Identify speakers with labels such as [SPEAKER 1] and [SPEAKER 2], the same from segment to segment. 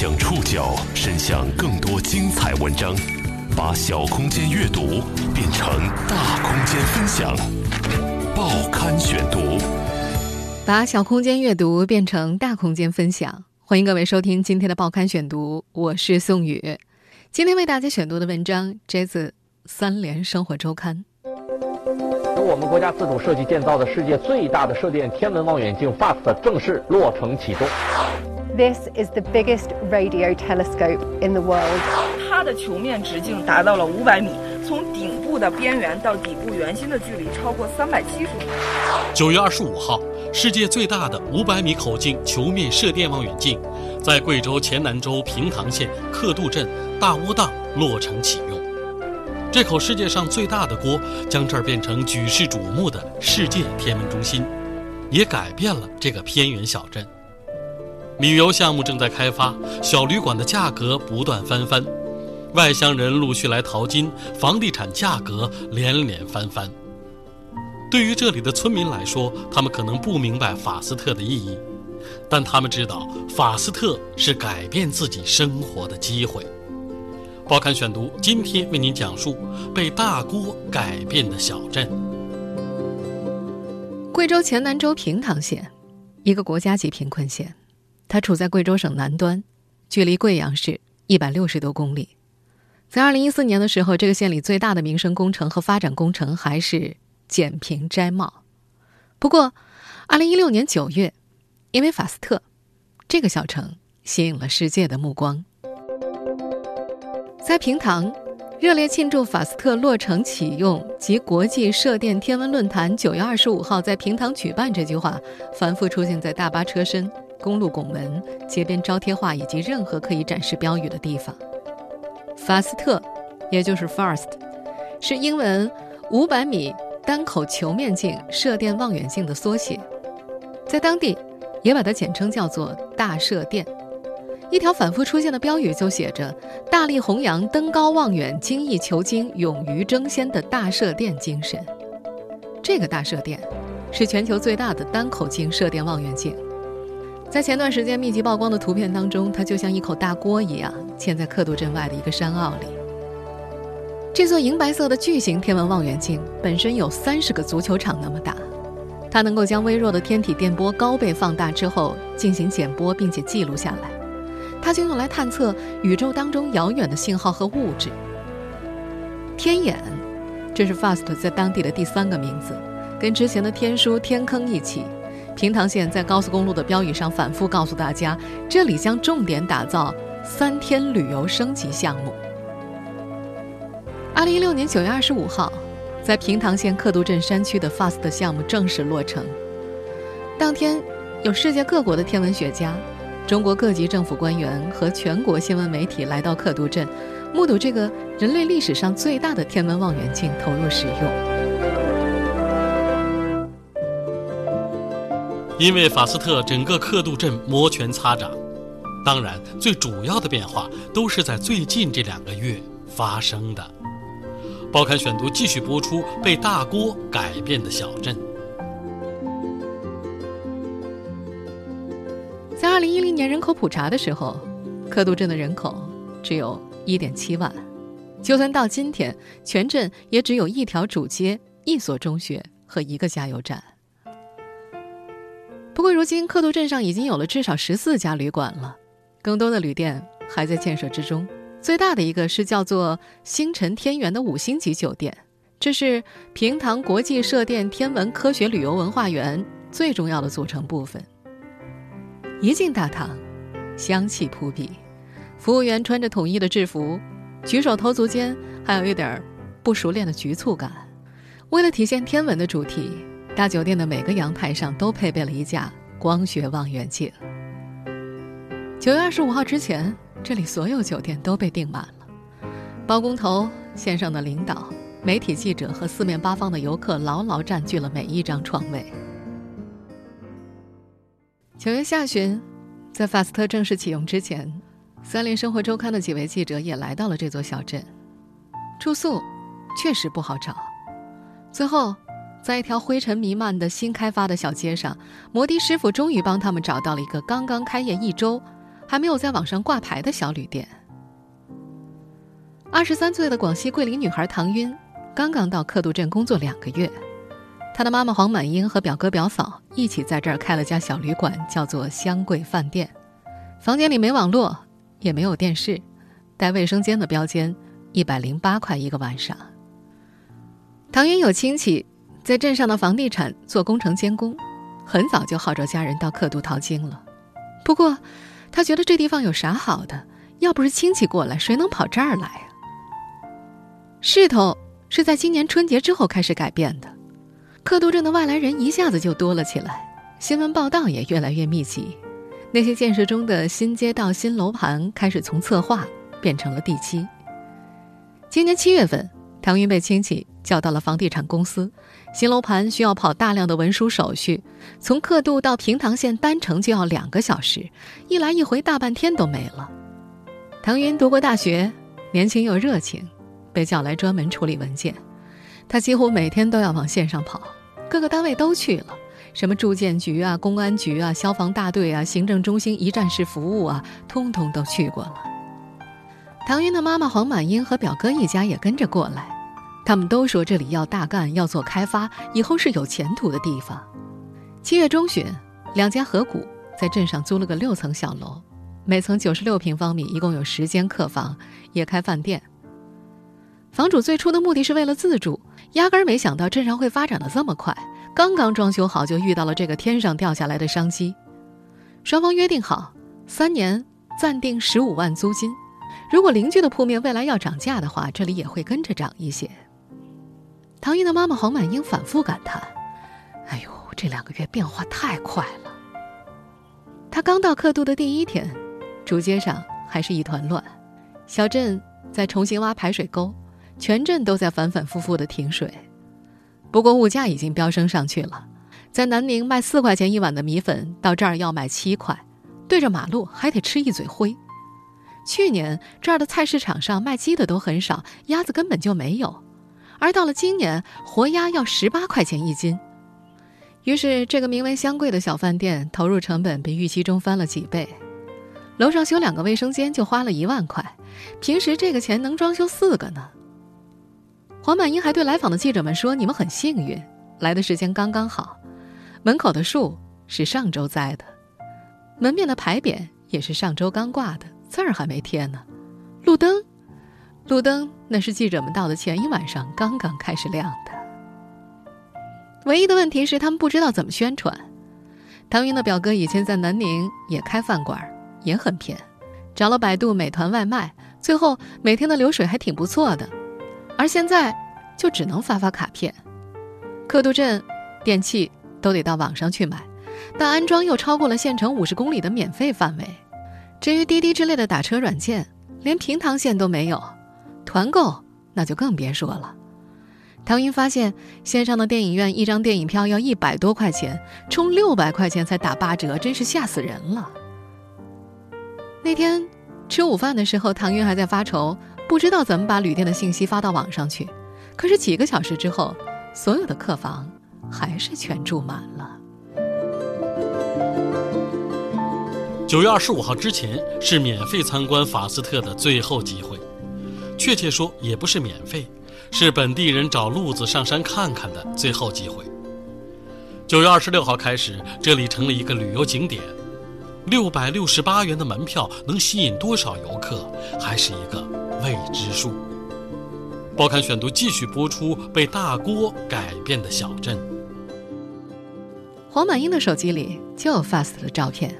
[SPEAKER 1] 将触角伸向更多精彩文章，把小空间阅读变成大空间分享。报刊选读，
[SPEAKER 2] 把小空间阅读变成大空间分享。欢迎各位收听今天的报刊选读，我是宋宇。今天为大家选读的文章摘自《三联生活周刊》。
[SPEAKER 3] 由我们国家自主设计建造的世界最大的射电天文望远镜 FAST 正式落成启动。
[SPEAKER 4] This is the biggest radio telescope in the world.
[SPEAKER 5] 它的球面直径达到了五百米，从顶部的边缘到底部圆心的距离超过三百七十米。
[SPEAKER 6] 九月二十五号，世界最大的五百米口径球面射电望远镜，在贵州黔南州平塘县克度镇大窝荡落成启用。这口世界上最大的锅，将这儿变成举世瞩目的世界天文中心，也改变了这个偏远小镇。旅游项目正在开发，小旅馆的价格不断翻番，外乡人陆续来淘金，房地产价格连连翻番。对于这里的村民来说，他们可能不明白法斯特的意义，但他们知道法斯特是改变自己生活的机会。报刊选读今天为您讲述被大锅改变的小镇——
[SPEAKER 2] 贵州黔南州平塘县，一个国家级贫困县。它处在贵州省南端，距离贵阳市一百六十多公里。在二零一四年的时候，这个县里最大的民生工程和发展工程还是简平摘帽。不过，二零一六年九月，因为法斯特，这个小城吸引了世界的目光。在平塘，热烈庆祝法斯特落成启用及国际射电天文论坛九月二十五号在平塘举办这句话，反复出现在大巴车身。公路拱门、街边招贴画以及任何可以展示标语的地方。法斯特，也就是 FAST，是英文五百米单口球面镜射电望远镜的缩写，在当地也把它简称叫做大射电。一条反复出现的标语就写着“大力弘扬登高望远、精益求精、勇于争先的大射电精神”。这个大射电是全球最大的单口径射电望远镜。在前段时间密集曝光的图片当中，它就像一口大锅一样嵌在刻度镇外的一个山坳里。这座银白色的巨型天文望远镜本身有三十个足球场那么大，它能够将微弱的天体电波高倍放大之后进行剪波，并且记录下来。它就用来探测宇宙当中遥远的信号和物质。天眼，这是 FAST 在当地的第三个名字，跟之前的天书、天坑一起。平塘县在高速公路的标语上反复告诉大家，这里将重点打造三天旅游升级项目。二零一六年九月二十五号，在平塘县克度镇山区的 FAST 项目正式落成。当天，有世界各国的天文学家、中国各级政府官员和全国新闻媒体来到克度镇，目睹这个人类历史上最大的天文望远镜投入使用。
[SPEAKER 6] 因为法斯特整个刻度镇摩拳擦掌，当然最主要的变化都是在最近这两个月发生的。报刊选读继续播出被大锅改变的小镇。
[SPEAKER 2] 在二零一零年人口普查的时候，刻度镇的人口只有一点七万，就算到今天，全镇也只有一条主街、一所中学和一个加油站。不过，如今克度镇上已经有了至少十四家旅馆了，更多的旅店还在建设之中。最大的一个是叫做“星辰天元”的五星级酒店，这是平塘国际射电天文科学旅游文化园最重要的组成部分。一进大堂，香气扑鼻，服务员穿着统一的制服，举手投足间还有一点不熟练的局促感。为了体现天文的主题。大酒店的每个阳台上都配备了一架光学望远镜。九月二十五号之前，这里所有酒店都被订满了，包工头、线上的领导、媒体记者和四面八方的游客牢牢占据了每一张床位。九月下旬，在法斯特正式启用之前，《三联生活周刊》的几位记者也来到了这座小镇，住宿确实不好找，最后。在一条灰尘弥漫的新开发的小街上，摩的师傅终于帮他们找到了一个刚刚开业一周，还没有在网上挂牌的小旅店。二十三岁的广西桂林女孩唐晕，刚刚到克渡镇工作两个月，她的妈妈黄满英和表哥表嫂一起在这儿开了家小旅馆，叫做香桂饭店。房间里没网络，也没有电视，带卫生间的标间，一百零八块一个晚上。唐云有亲戚在镇上的房地产做工程监工，很早就号召家人到克渡淘金了。不过，他觉得这地方有啥好的？要不是亲戚过来，谁能跑这儿来呀？势头是在今年春节之后开始改变的，克渡镇的外来人一下子就多了起来，新闻报道也越来越密集。那些建设中的新街道、新楼盘开始从策划变成了地基。今年七月份，唐云被亲戚叫到了房地产公司，新楼盘需要跑大量的文书手续，从克度到平塘县单程就要两个小时，一来一回大半天都没了。唐云读过大学，年轻又热情，被叫来专门处理文件。他几乎每天都要往线上跑，各个单位都去了。什么住建局啊、公安局啊、消防大队啊、行政中心一站式服务啊，通通都去过了。唐云的妈妈黄满英和表哥一家也跟着过来，他们都说这里要大干，要做开发，以后是有前途的地方。七月中旬，两家合股在镇上租了个六层小楼，每层九十六平方米，一共有十间客房，也开饭店。房主最初的目的是为了自住，压根儿没想到镇上会发展的这么快。刚刚装修好，就遇到了这个天上掉下来的商机。双方约定好，三年暂定十五万租金。如果邻居的铺面未来要涨价的话，这里也会跟着涨一些。唐英的妈妈黄满英反复感叹：“哎呦，这两个月变化太快了。”他刚到克度的第一天，主街上还是一团乱，小镇在重新挖排水沟，全镇都在反反复复的停水。不过物价已经飙升上去了，在南宁卖四块钱一碗的米粉，到这儿要卖七块，对着马路还得吃一嘴灰。去年这儿的菜市场上卖鸡的都很少，鸭子根本就没有，而到了今年，活鸭要十八块钱一斤。于是这个名为“香桂”的小饭店投入成本比预期中翻了几倍，楼上修两个卫生间就花了一万块，平时这个钱能装修四个呢。黄满英还对来访的记者们说：“你们很幸运，来的时间刚刚好。门口的树是上周栽的，门面的牌匾也是上周刚挂的，字儿还没贴呢。路灯，路灯那是记者们到的前一晚上刚刚开始亮的。唯一的问题是他们不知道怎么宣传。唐云的表哥以前在南宁也开饭馆，也很偏，找了百度、美团外卖，最后每天的流水还挺不错的。”而现在，就只能发发卡片。刻度镇电器都得到网上去买，但安装又超过了县城五十公里的免费范围。至于滴滴之类的打车软件，连平塘县都没有，团购那就更别说了。唐云发现，线上的电影院一张电影票要一百多块钱，充六百块钱才打八折，真是吓死人了。那天吃午饭的时候，唐云还在发愁。不知道怎么把旅店的信息发到网上去，可是几个小时之后，所有的客房还是全住满了。
[SPEAKER 6] 九月二十五号之前是免费参观法斯特的最后机会，确切说也不是免费，是本地人找路子上山看看的最后机会。九月二十六号开始，这里成了一个旅游景点，六百六十八元的门票能吸引多少游客，还是一个。未知数。报刊选读继续播出被大锅改变的小镇。
[SPEAKER 2] 黄满英的手机里就有 FAST 的照片，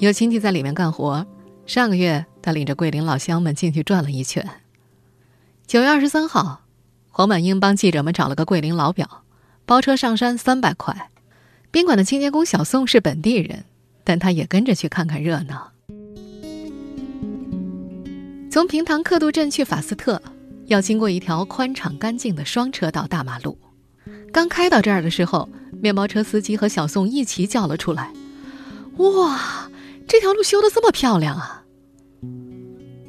[SPEAKER 2] 有亲戚在里面干活。上个月，他领着桂林老乡们进去转了一圈。九月二十三号，黄满英帮记者们找了个桂林老表，包车上山三百块。宾馆的清洁工小宋是本地人，但他也跟着去看看热闹。从平塘克渡镇去法斯特，要经过一条宽敞干净的双车道大马路。刚开到这儿的时候，面包车司机和小宋一齐叫了出来：“哇，这条路修得这么漂亮啊！”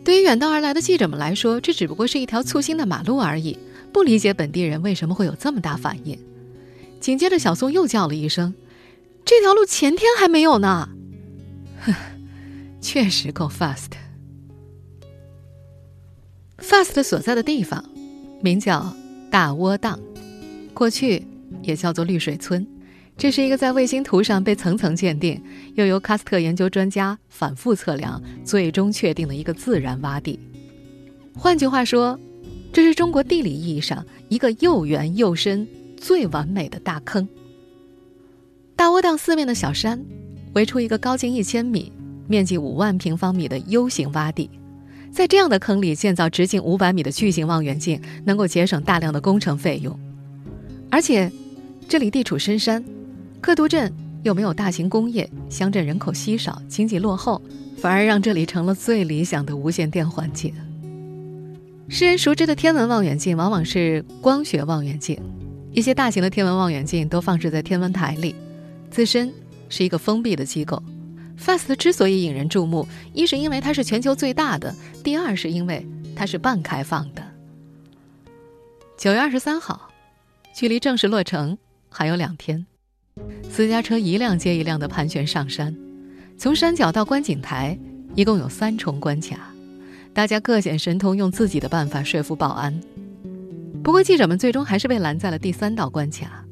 [SPEAKER 2] 对于远道而来的记者们来说，这只不过是一条粗心的马路而已，不理解本地人为什么会有这么大反应。紧接着，小宋又叫了一声：“这条路前天还没有呢！”哼。确实够 fast。fast 所在的地方名叫大窝档，过去也叫做绿水村。这是一个在卫星图上被层层鉴定，又由喀斯特研究专家反复测量，最终确定的一个自然洼地。换句话说，这是中国地理意义上一个又圆又深、最完美的大坑。大窝档四面的小山围出一个高近一千米、面积五万平方米的 U 型洼地，在这样的坑里建造直径五百米的巨型望远镜，能够节省大量的工程费用。而且，这里地处深山。克都镇又没有大型工业，乡镇人口稀少，经济落后，反而让这里成了最理想的无线电环境。世人熟知的天文望远镜往往是光学望远镜，一些大型的天文望远镜都放置在天文台里，自身是一个封闭的机构。FAST 之所以引人注目，一是因为它是全球最大的，第二是因为它是半开放的。九月二十三号，距离正式落成还有两天。私家车一辆接一辆地盘旋上山，从山脚到观景台，一共有三重关卡，大家各显神通，用自己的办法说服保安。不过，记者们最终还是被拦在了第三道关卡。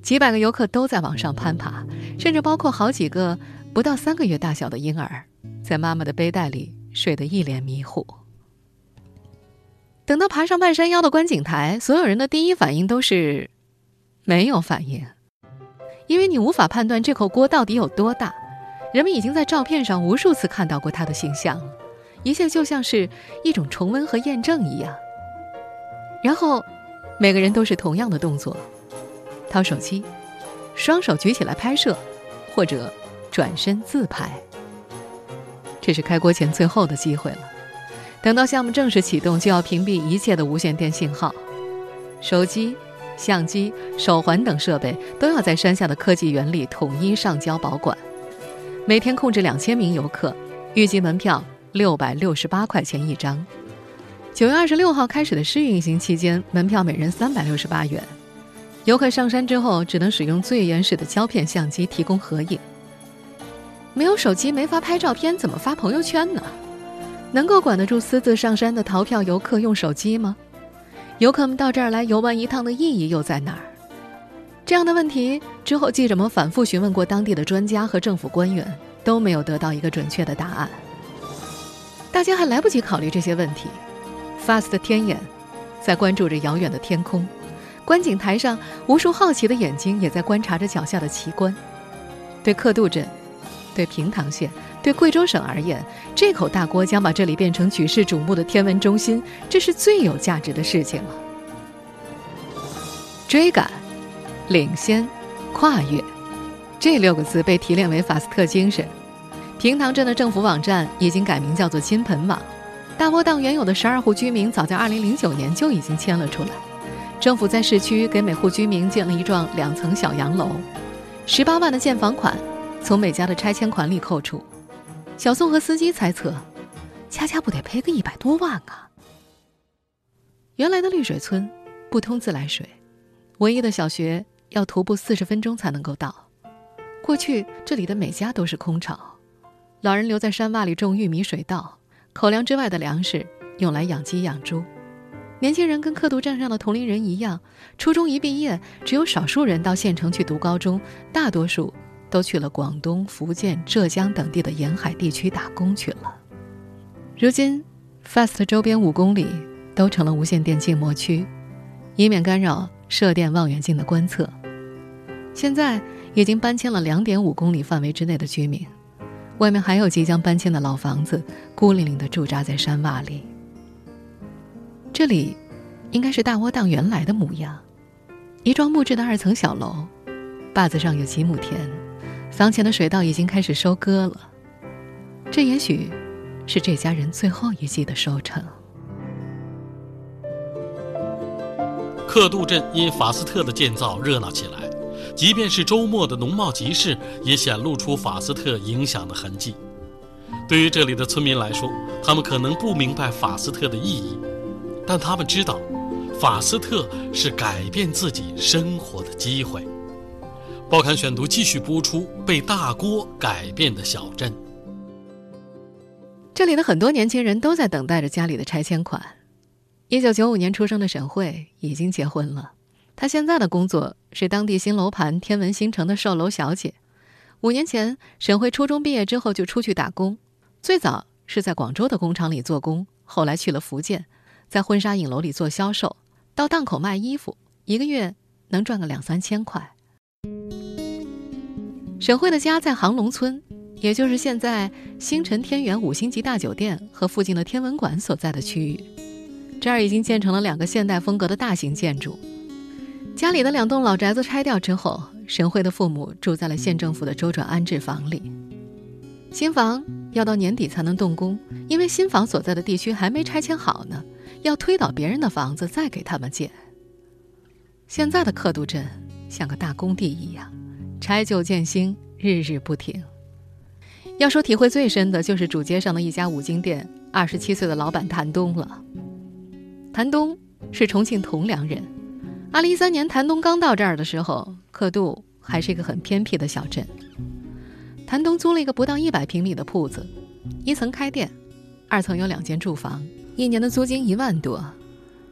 [SPEAKER 2] 几百个游客都在往上攀爬，甚至包括好几个不到三个月大小的婴儿，在妈妈的背带里睡得一脸迷糊。等到爬上半山腰的观景台，所有人的第一反应都是没有反应。因为你无法判断这口锅到底有多大，人们已经在照片上无数次看到过它的形象，一切就像是一种重温和验证一样。然后，每个人都是同样的动作：掏手机，双手举起来拍摄，或者转身自拍。这是开锅前最后的机会了。等到项目正式启动，就要屏蔽一切的无线电信号，手机。相机、手环等设备都要在山下的科技园里统一上交保管。每天控制两千名游客，预计门票六百六十八块钱一张。九月二十六号开始的试运行期间，门票每人三百六十八元。游客上山之后，只能使用最原始的胶片相机提供合影。没有手机，没法拍照片，怎么发朋友圈呢？能够管得住私自上山的逃票游客用手机吗？游客们到这儿来游玩一趟的意义又在哪儿？这样的问题之后，记者们反复询问过当地的专家和政府官员，都没有得到一个准确的答案。大家还来不及考虑这些问题，FAST 天眼在关注着遥远的天空，观景台上无数好奇的眼睛也在观察着脚下的奇观。对克度镇，对平塘县。对贵州省而言，这口大锅将把这里变成举世瞩目的天文中心，这是最有价值的事情了。追赶、领先、跨越，这六个字被提炼为法斯特精神。平塘镇的政府网站已经改名叫做金盆网。大窝档原有的十二户居民，早在2009年就已经迁了出来。政府在市区给每户居民建了一幢两层小洋楼，十八万的建房款从每家的拆迁款里扣除。小宋和司机猜测，家家不得赔个一百多万啊！原来的绿水村不通自来水，唯一的小学要徒步四十分钟才能够到。过去这里的每家都是空巢，老人留在山洼里种玉米、水稻，口粮之外的粮食用来养鸡养猪。年轻人跟刻度镇上的同龄人一样，初中一毕业，只有少数人到县城去读高中，大多数。都去了广东、福建、浙江等地的沿海地区打工去了。如今，FAST 周边五公里都成了无线电静默区，以免干扰射电望远镜的观测。现在已经搬迁了两点五公里范围之内的居民，外面还有即将搬迁的老房子，孤零零地驻扎在山洼里。这里，应该是大窝档原来的模样，一幢木质的二层小楼，坝子上有几亩田。房前的水稻已经开始收割了，这也许是这家人最后一季的收成。
[SPEAKER 6] 克度镇因法斯特的建造热闹起来，即便是周末的农贸集市也显露出法斯特影响的痕迹。对于这里的村民来说，他们可能不明白法斯特的意义，但他们知道，法斯特是改变自己生活的机会。报刊选读继续播出：被大锅改变的小镇。
[SPEAKER 2] 这里的很多年轻人都在等待着家里的拆迁款。一九九五年出生的沈慧已经结婚了，她现在的工作是当地新楼盘天文新城的售楼小姐。五年前，沈慧初中毕业之后就出去打工，最早是在广州的工厂里做工，后来去了福建，在婚纱影楼里做销售，到档口卖衣服，一个月能赚个两三千块。沈慧的家在杭龙村，也就是现在星辰天元五星级大酒店和附近的天文馆所在的区域。这儿已经建成了两个现代风格的大型建筑。家里的两栋老宅子拆掉之后，沈慧的父母住在了县政府的周转安置房里。新房要到年底才能动工，因为新房所在的地区还没拆迁好呢，要推倒别人的房子再给他们建。现在的刻度镇像个大工地一样，拆旧建新，日日不停。要说体会最深的，就是主街上的一家五金店，二十七岁的老板谭东了。谭东是重庆铜梁人。二零一三年，谭东刚到这儿的时候，刻度还是一个很偏僻的小镇。谭东租了一个不到一百平米的铺子，一层开店，二层有两间住房，一年的租金一万多。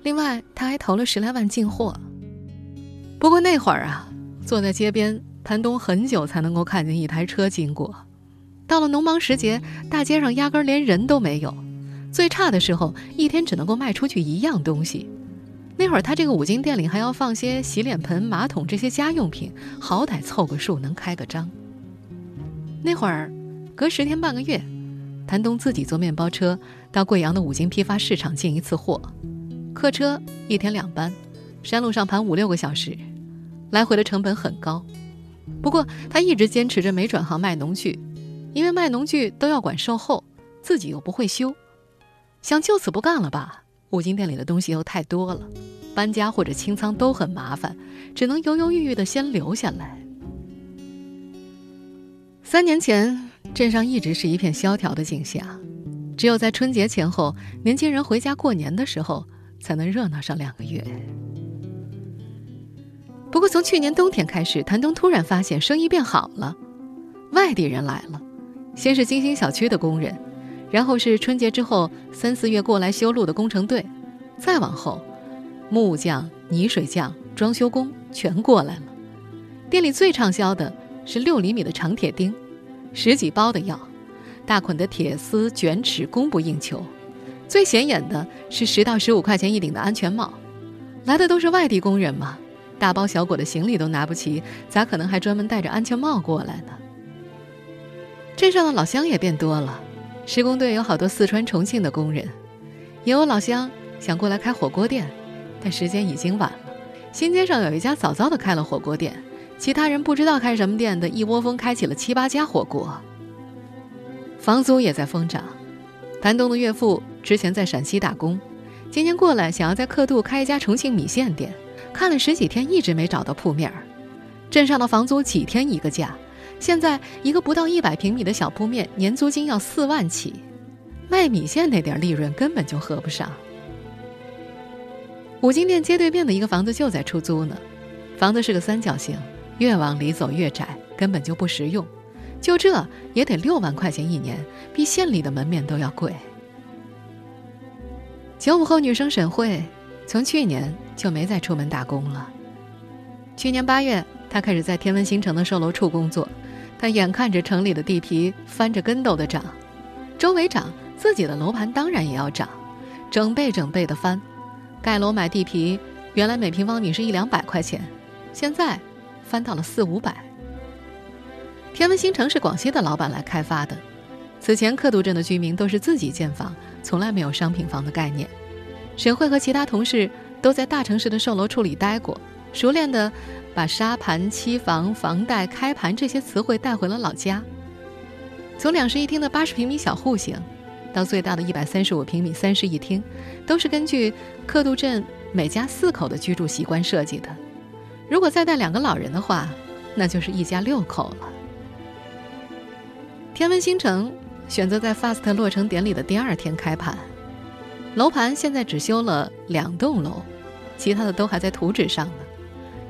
[SPEAKER 2] 另外，他还投了十来万进货。不过那会儿啊，坐在街边，谭东很久才能够看见一台车经过。到了农忙时节，大街上压根连人都没有。最差的时候，一天只能够卖出去一样东西。那会儿他这个五金店里还要放些洗脸盆、马桶这些家用品，好歹凑个数能开个张。那会儿，隔十天半个月，谭东自己坐面包车到贵阳的五金批发市场进一次货，客车一天两班，山路上盘五六个小时，来回的成本很高。不过他一直坚持着没转行卖农具，因为卖农具都要管售后，自己又不会修。想就此不干了吧？五金店里的东西又太多了，搬家或者清仓都很麻烦，只能犹犹豫豫的先留下来。三年前，镇上一直是一片萧条的景象，只有在春节前后，年轻人回家过年的时候，才能热闹上两个月。不过从去年冬天开始，谭东突然发现生意变好了，外地人来了，先是金星小区的工人。然后是春节之后三四月过来修路的工程队，再往后，木匠、泥水匠、装修工全过来了。店里最畅销的是六厘米的长铁钉，十几包的要，大捆的铁丝卷尺供不应求。最显眼的是十到十五块钱一顶的安全帽。来的都是外地工人嘛，大包小裹的行李都拿不齐，咋可能还专门戴着安全帽过来呢？镇上的老乡也变多了。施工队有好多四川、重庆的工人，也有老乡想过来开火锅店，但时间已经晚了。新街上有一家早早的开了火锅店，其他人不知道开什么店的，一窝蜂开起了七八家火锅。房租也在疯涨。谭东的岳父之前在陕西打工，今年过来想要在刻度开一家重庆米线店，看了十几天一直没找到铺面儿。镇上的房租几天一个价。现在一个不到一百平米的小铺面，年租金要四万起，卖米线那点利润根本就合不上。五金店街对面的一个房子就在出租呢，房子是个三角形，越往里走越窄，根本就不实用，就这也得六万块钱一年，比县里的门面都要贵。九五后女生沈慧，从去年就没再出门打工了。去年八月，他开始在天文新城的售楼处工作。他眼看着城里的地皮翻着跟斗的涨，周围涨，自己的楼盘当然也要涨，整倍整倍的翻。盖楼买地皮，原来每平方米是一两百块钱，现在翻到了四五百。天文新城是广西的老板来开发的，此前刻度镇的居民都是自己建房，从来没有商品房的概念。沈慧和其他同事都在大城市的售楼处里待过，熟练的。把沙盘、期房、房贷、开盘这些词汇带回了老家。从两室一厅的八十平米小户型，到最大的一百三十五平米三室一厅，都是根据刻度镇每家四口的居住习惯设计的。如果再带两个老人的话，那就是一家六口了。天文新城选择在 FAST 落成典礼的第二天开盘，楼盘现在只修了两栋楼，其他的都还在图纸上呢。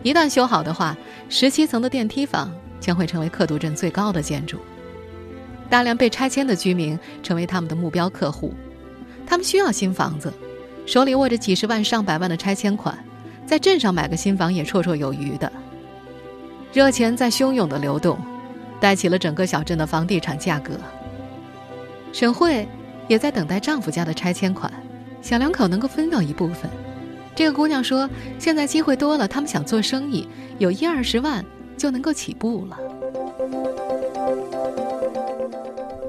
[SPEAKER 2] 一旦修好的话，十七层的电梯房将会成为刻度镇最高的建筑。大量被拆迁的居民成为他们的目标客户。他们需要新房子，手里握着几十万、上百万的拆迁款，在镇上买个新房也绰绰有余的。热钱在汹涌的流动，带起了整个小镇的房地产价格。沈慧也在等待丈夫家的拆迁款，小两口能够分到一部分。这个姑娘说：“现在机会多了，他们想做生意，有一二十万就能够起步了。”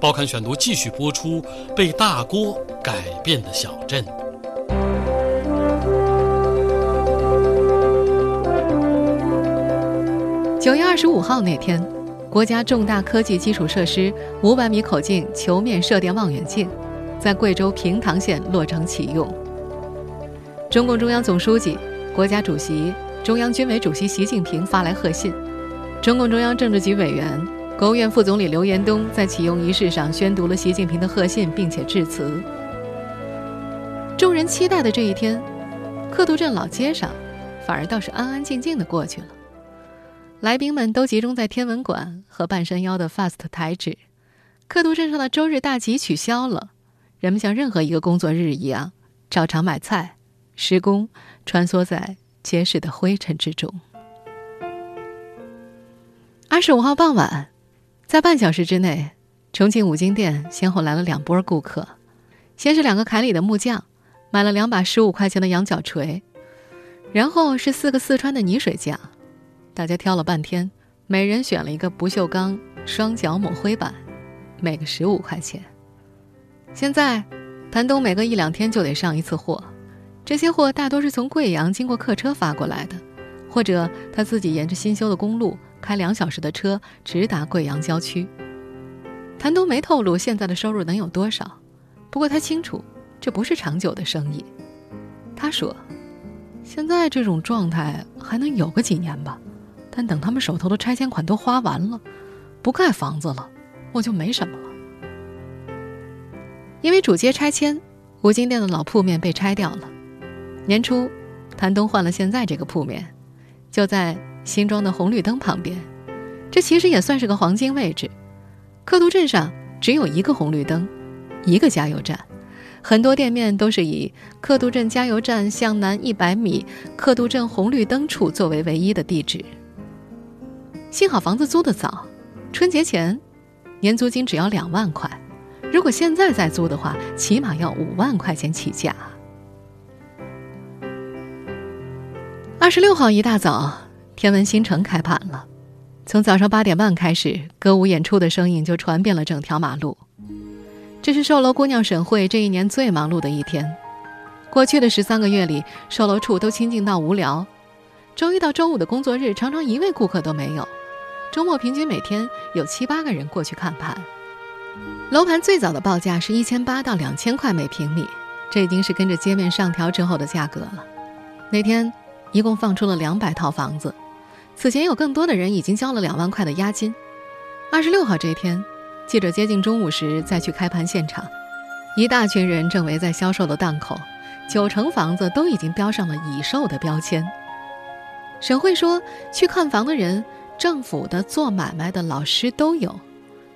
[SPEAKER 6] 报刊选读继续播出：被大锅改变的小镇。
[SPEAKER 2] 九月二十五号那天，国家重大科技基础设施五百米口径球面射电望远镜在贵州平塘县落成启用。中共中央总书记、国家主席、中央军委主席习近平发来贺信。中共中央政治局委员、国务院副总理刘延东在启用仪式上宣读了习近平的贺信，并且致辞。众人期待的这一天，克都镇老街上反而倒是安安静静的过去了。来宾们都集中在天文馆和半山腰的 FAST 台址。克都镇上的周日大集取消了，人们像任何一个工作日一样，照常买菜。施工穿梭在结实的灰尘之中。二十五号傍晚，在半小时之内，重庆五金店先后来了两波顾客。先是两个凯里的木匠，买了两把十五块钱的羊角锤，然后是四个四川的泥水匠。大家挑了半天，每人选了一个不锈钢双角抹灰板，每个十五块钱。现在，谭东每隔一两天就得上一次货。这些货大多是从贵阳经过客车发过来的，或者他自己沿着新修的公路开两小时的车直达贵阳郊区。谭东没透露现在的收入能有多少，不过他清楚这不是长久的生意。他说：“现在这种状态还能有个几年吧，但等他们手头的拆迁款都花完了，不盖房子了，我就没什么了。因为主街拆迁，五金店的老铺面被拆掉了。”年初，谭东换了现在这个铺面，就在新装的红绿灯旁边。这其实也算是个黄金位置。克都镇上只有一个红绿灯，一个加油站，很多店面都是以克都镇加油站向南一百米克都镇红绿灯处作为唯一的地址。幸好房子租得早，春节前年租金只要两万块，如果现在再租的话，起码要五万块钱起价。二十六号一大早，天文新城开盘了。从早上八点半开始，歌舞演出的声音就传遍了整条马路。这是售楼姑娘沈慧这一年最忙碌的一天。过去的十三个月里，售楼处都清静到无聊。周一到周五的工作日，常常一位顾客都没有。周末平均每天有七八个人过去看盘。楼盘最早的报价是一千八到两千块每平米，这已经是跟着街面上调之后的价格了。那天。一共放出了两百套房子，此前有更多的人已经交了两万块的押金。二十六号这天，记者接近中午时再去开盘现场，一大群人正围在销售的档口，九成房子都已经标上了已售的标签。沈慧说，去看房的人，政府的、做买卖的、老师都有，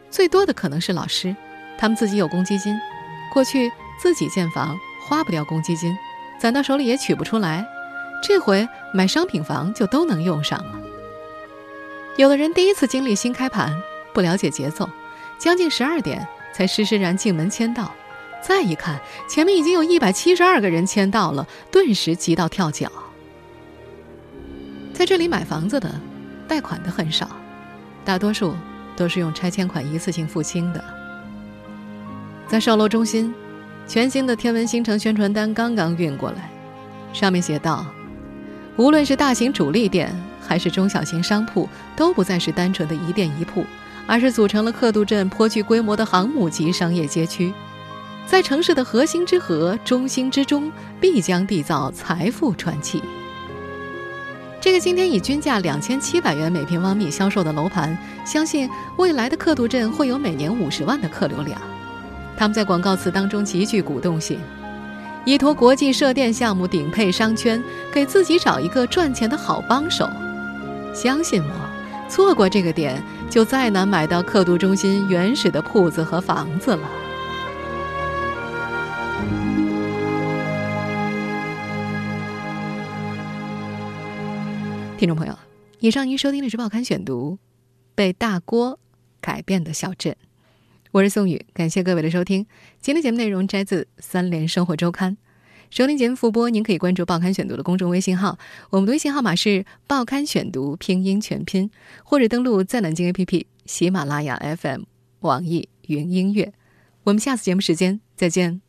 [SPEAKER 2] 最多的可能是老师，他们自己有公积金，过去自己建房花不掉公积金，攒到手里也取不出来。这回买商品房就都能用上了。有的人第一次经历新开盘，不了解节奏，将近十二点才施施然进门签到，再一看前面已经有一百七十二个人签到了，顿时急到跳脚。在这里买房子的，贷款的很少，大多数都是用拆迁款一次性付清的。在售楼中心，全新的天文新城宣传单刚刚运过来，上面写道。无论是大型主力店还是中小型商铺，都不再是单纯的一店一铺，而是组成了克度镇颇具规模的航母级商业街区。在城市的核心之核、中心之中，必将缔造财富传奇。这个今天以均价两千七百元每平方米销售的楼盘，相信未来的克度镇会有每年五十万的客流量。他们在广告词当中极具鼓动性。依托国际射电项目顶配商圈，给自己找一个赚钱的好帮手。相信我，错过这个点，就再难买到刻度中心原始的铺子和房子了。听众朋友，以上您收听的是《报刊选读》，被大锅改变的小镇。我是宋宇，感谢各位的收听。今天节目内容摘自《三联生活周刊》。收听节目复播，您可以关注《报刊选读》的公众微信号，我们的微信号码是《报刊选读》拼音全拼，或者登录在南京 APP、喜马拉雅 FM、网易云音乐。我们下次节目时间再见。